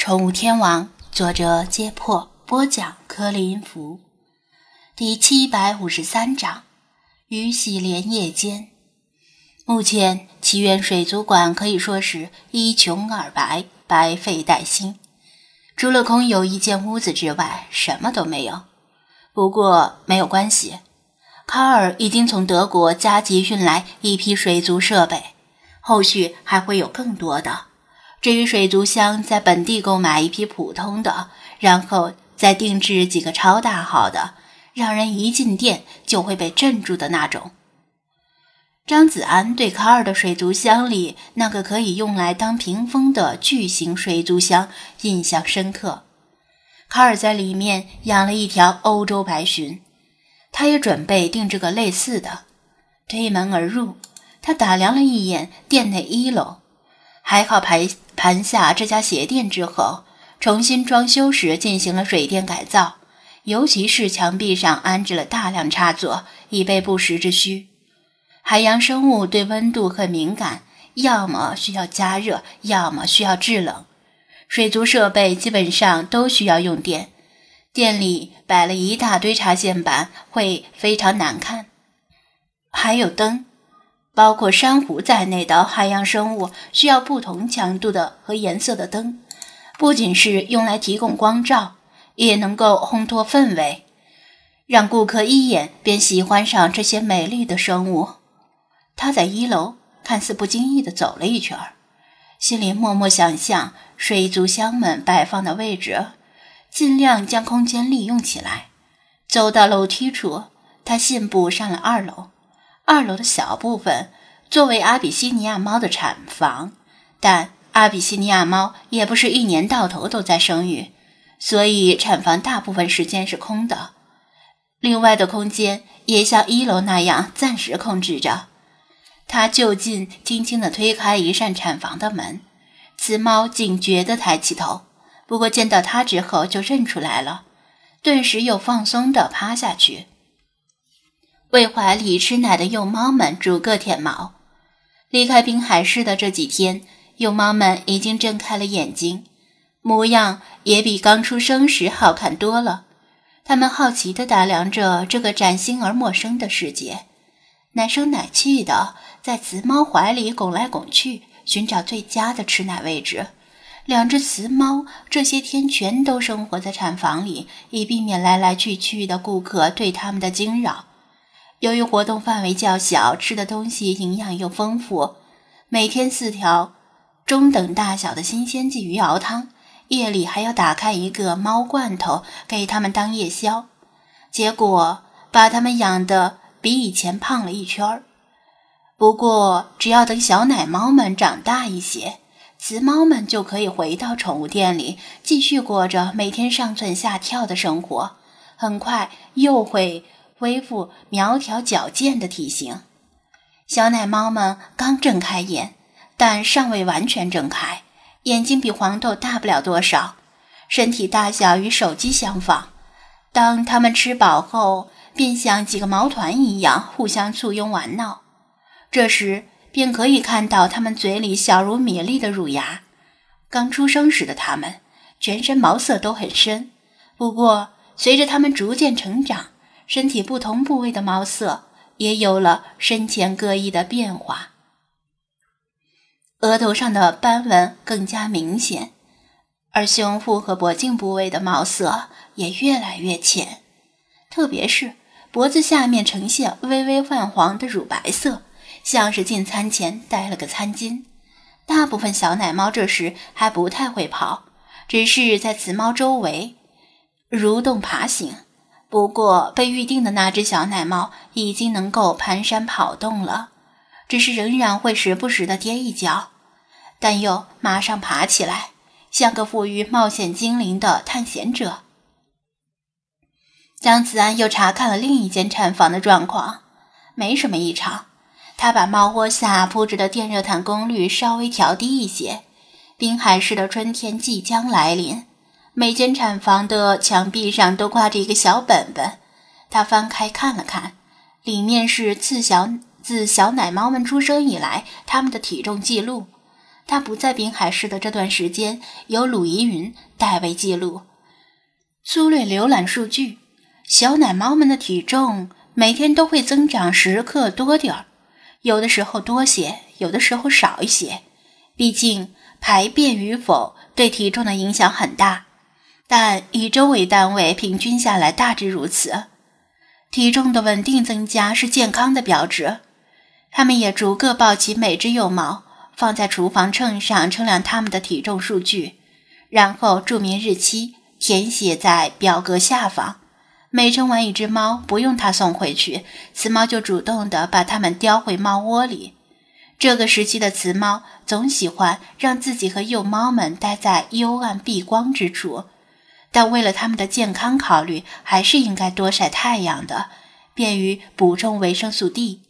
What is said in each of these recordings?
宠物天王，作者：揭破，播讲：柯林福，第七百五十三章：鱼喜莲叶间。目前，奇缘水族馆可以说是一穷二白，白费待兴。除了空有一间屋子之外，什么都没有。不过没有关系，卡尔已经从德国加急运来一批水族设备，后续还会有更多的。至于水族箱，在本地购买一批普通的，然后再定制几个超大号的，让人一进店就会被镇住的那种。张子安对卡尔的水族箱里那个可以用来当屏风的巨型水族箱印象深刻。卡尔在里面养了一条欧洲白鲟，他也准备定制个类似的。推门而入，他打量了一眼店内一楼。还好排盘下这家鞋店之后，重新装修时进行了水电改造，尤其是墙壁上安置了大量插座，以备不时之需。海洋生物对温度很敏感，要么需要加热，要么需要制冷。水族设备基本上都需要用电，店里摆了一大堆插线板，会非常难看。还有灯。包括珊瑚在内的海洋生物需要不同强度的和颜色的灯，不仅是用来提供光照，也能够烘托氛围，让顾客一眼便喜欢上这些美丽的生物。他在一楼看似不经意地走了一圈，心里默默想象水族箱们摆放的位置，尽量将空间利用起来。走到楼梯处，他信步上了二楼。二楼的小部分作为阿比西尼亚猫的产房，但阿比西尼亚猫也不是一年到头都在生育，所以产房大部分时间是空的。另外的空间也像一楼那样暂时控制着。他就近轻轻地推开一扇产房的门，雌猫警觉地抬起头，不过见到他之后就认出来了，顿时又放松地趴下去。为怀里吃奶的幼猫们逐个舔毛。离开滨海市的这几天，幼猫们已经睁开了眼睛，模样也比刚出生时好看多了。它们好奇地打量着这个崭新而陌生的世界，奶声奶气地在雌猫怀里拱来拱去，寻找最佳的吃奶位置。两只雌猫这些天全都生活在产房里，以避免来来去去的顾客对它们的惊扰。由于活动范围较小，吃的东西营养又丰富，每天四条中等大小的新鲜鲫鱼熬汤，夜里还要打开一个猫罐头给它们当夜宵，结果把它们养得比以前胖了一圈儿。不过，只要等小奶猫们长大一些，雌猫们就可以回到宠物店里，继续过着每天上蹿下跳的生活，很快又会。恢复苗条矫健的体型，小奶猫们刚睁开眼，但尚未完全睁开，眼睛比黄豆大不了多少，身体大小与手机相仿。当它们吃饱后，便像几个毛团一样互相簇拥玩闹。这时便可以看到它们嘴里小如米粒的乳牙。刚出生时的它们，全身毛色都很深，不过随着它们逐渐成长，身体不同部位的毛色也有了深浅各异的变化，额头上的斑纹更加明显，而胸腹和脖颈部位的毛色也越来越浅，特别是脖子下面呈现微微泛黄的乳白色，像是进餐前带了个餐巾。大部分小奶猫这时还不太会跑，只是在雌猫周围蠕动爬行。不过，被预定的那只小奶猫已经能够蹒跚跑动了，只是仍然会时不时的跌一跤，但又马上爬起来，像个富于冒险精灵的探险者。张子安又查看了另一间产房的状况，没什么异常。他把猫窝下铺着的电热毯功率稍微调低一些。滨海市的春天即将来临。每间产房的墙壁上都挂着一个小本本，他翻开看了看，里面是自小自小奶猫们出生以来它们的体重记录。他不在滨海市的这段时间，由鲁怡云代为记录。粗略浏览数据，小奶猫们的体重每天都会增长十克多点儿，有的时候多些，有的时候少一些。毕竟排便与否对体重的影响很大，但以周为单位，平均下来大致如此。体重的稳定增加是健康的标志。他们也逐个抱起每只幼猫。放在厨房秤上称量它们的体重数据，然后注明日期，填写在表格下方。每称完一只猫，不用他送回去，雌猫就主动地把它们叼回猫窝里。这个时期的雌猫总喜欢让自己和幼猫们待在幽暗避光之处，但为了它们的健康考虑，还是应该多晒太阳的，便于补充维生素 D。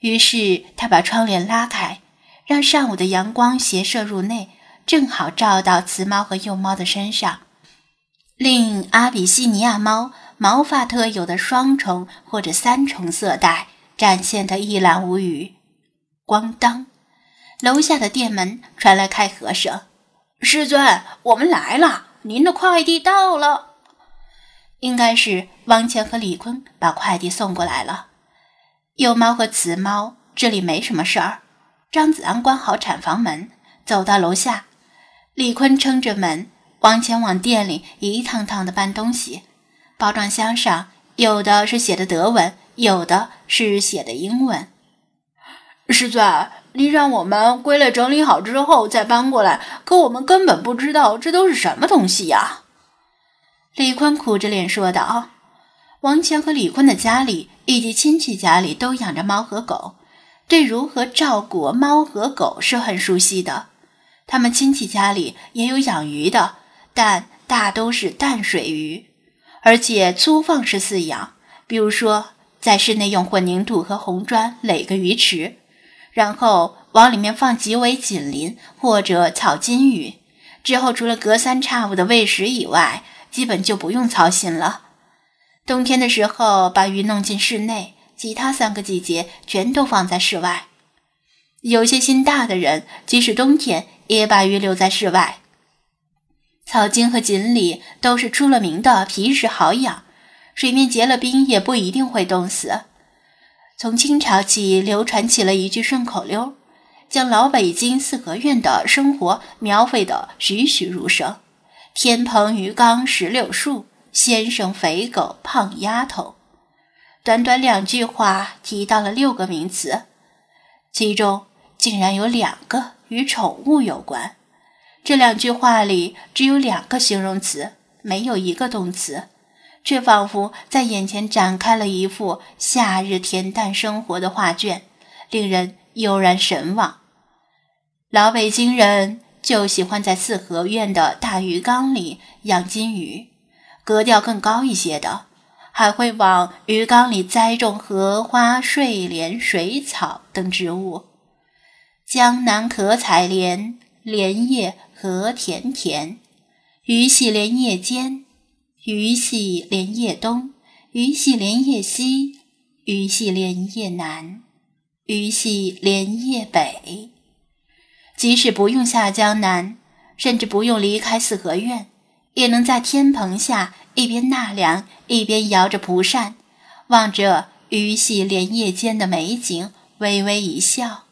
于是他把窗帘拉开。让上午的阳光斜射入内，正好照到雌猫和幼猫的身上，令阿比西尼亚猫毛发特有的双重或者三重色带展现得一览无余。咣当，楼下的店门传来开合声：“师尊，我们来了，您的快递到了。”应该是王乾和李坤把快递送过来了。幼猫和雌猫这里没什么事儿。张子安关好产房门，走到楼下。李坤撑着门，往前往店里一趟趟的搬东西。包装箱上有的是写的德文，有的是写的英文。师尊，您让我们归类整理好之后再搬过来，可我们根本不知道这都是什么东西呀！李坤苦着脸说道。王强和李坤的家里以及亲戚家里都养着猫和狗。对如何照顾猫和狗是很熟悉的，他们亲戚家里也有养鱼的，但大都是淡水鱼，而且粗放式饲养。比如说，在室内用混凝土和红砖垒个鱼池，然后往里面放几尾锦鳞或者草金鱼，之后除了隔三差五的喂食以外，基本就不用操心了。冬天的时候，把鱼弄进室内。其他三个季节全都放在室外。有些心大的人，即使冬天也把鱼留在室外。草金和锦鲤都是出了名的皮实好养，水面结了冰也不一定会冻死。从清朝起流传起了一句顺口溜，将老北京四合院的生活描绘得栩栩如生：天棚鱼缸石榴树，先生肥狗胖丫头。短短两句话提到了六个名词，其中竟然有两个与宠物有关。这两句话里只有两个形容词，没有一个动词，却仿佛在眼前展开了一幅夏日恬淡生活的画卷，令人悠然神往。老北京人就喜欢在四合院的大鱼缸里养金鱼，格调更高一些的。还会往鱼缸里栽种荷花、睡莲、水草等植物。江南可采莲，莲叶何田田。鱼戏莲叶间，鱼戏莲叶东，鱼戏莲叶西，鱼戏莲叶南，鱼戏莲叶北。即使不用下江南，甚至不用离开四合院，也能在天棚下。一边纳凉，一边摇着蒲扇，望着鱼戏莲叶间的美景，微微一笑。